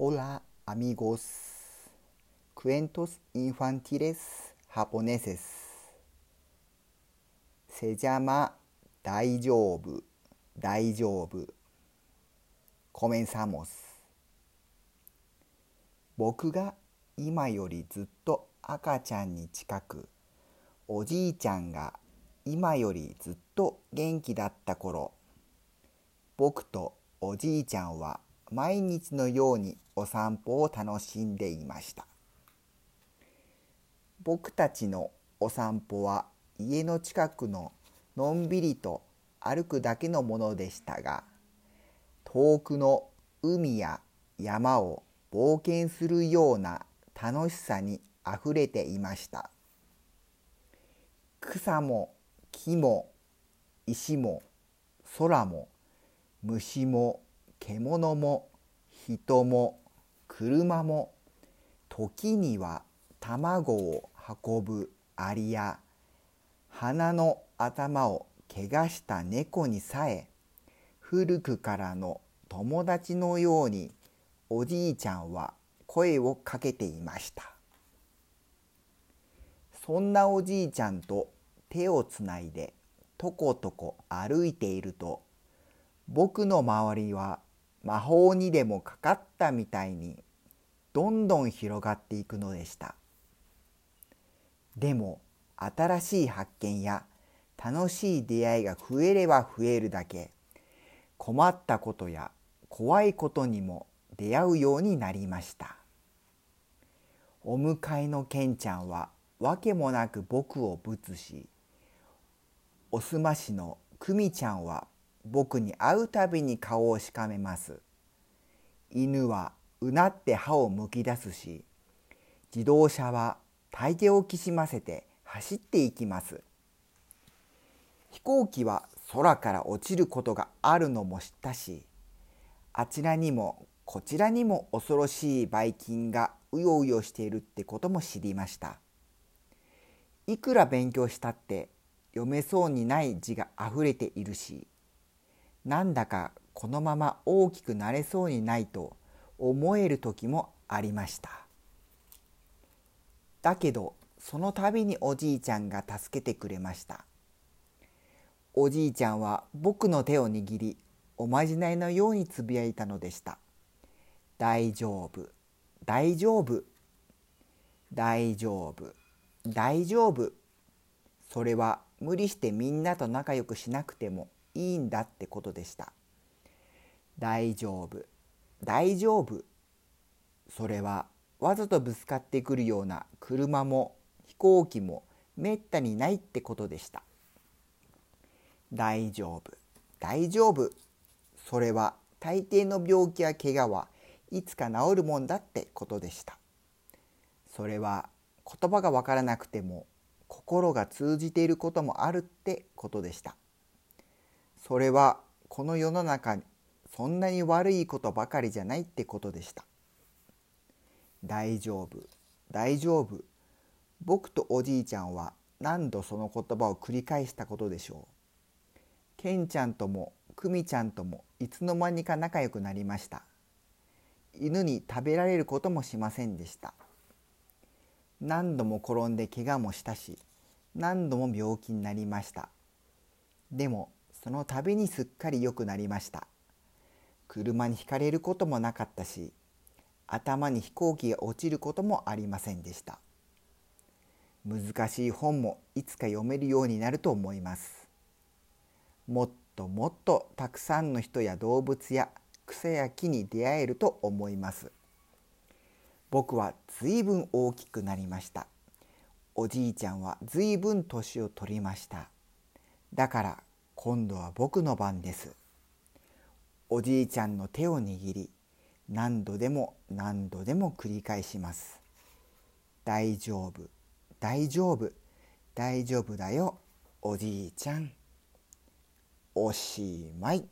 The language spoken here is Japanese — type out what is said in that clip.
Hola amigos, cuentos infantiles japoneses. Se llama 大丈夫、大丈夫。Comenzamos. 僕が今よりずっと赤ちゃんに近く、おじいちゃんが今よりずっと元気だった頃、僕とおじいちゃんは毎日のようにお散歩を楽しんでいました。僕たちのお散歩は家の近くののんびりと歩くだけのものでしたが遠くの海や山を冒険するような楽しさにあふれていました。草も木も石も空も虫も獣も人も車も時には卵を運ぶアリや鼻の頭を怪我した猫にさえ古くからの友達のようにおじいちゃんは声をかけていました。そんなおじいちゃんと手をつないでとことこ歩いていると僕の周りは魔法にでもかかったみたいにどんどん広がっていくのでした。でも新しい発見や楽しい出会いが増えれば増えるだけ困ったことや怖いことにも出会うようになりました。お迎えのケンちゃんは訳もなく僕をぶつしおすましのクミちゃんは僕に会うたびに顔をしかめます。犬はうなって歯をむき出すし、自動車は大抵をきしませて走っていきます。飛行機は空から落ちることがあるのも知ったし、あちらにもこちらにも恐ろしいばい菌がうようよしているってことも知りました。いくら勉強したって読めそうにない字があふれているし、なんだかこのまま大きくなれそうにないと思える時もありました。だけどその度におじいちゃんが助けてくれました。おじいちゃんは僕の手を握りおまじないのようにつぶやいたのでした。大丈夫大丈夫大丈夫大丈夫。それは無理してみんなと仲良くしなくてもいいんだってことでした。大丈夫大丈夫それはわざとぶつかってくるような車も飛行機もめったにないってことでした。大丈夫大丈夫それは大抵の病気や怪我はいつか治るもんだってことでした。それは言葉がわからなくても心が通じていることもあるってことでした。それはこの世の中にそんなに悪いことばかりじゃないってことでした。大丈夫大丈夫僕とおじいちゃんは何度その言葉を繰り返したことでしょう。ケンちゃんともクミちゃんともいつの間にか仲良くなりました。犬に食べられることもしませんでした。何度も転んで怪我もしたし何度も病気になりました。でもその度にすっかり良くなりました。車にひかれることもなかったし頭に飛行機が落ちることもありませんでした。難しい本もいつか読めるようになると思います。もっともっとたくさんの人や動物や草や木に出会えると思います。僕はずいぶん大きくなりました。おじいちゃんはずいぶん年を取りました。だから今度は僕の番です。おじいちゃんの手を握り、何度でも何度でも繰り返します。大丈夫、大丈夫、大丈夫だよ、おじいちゃん。おしまい。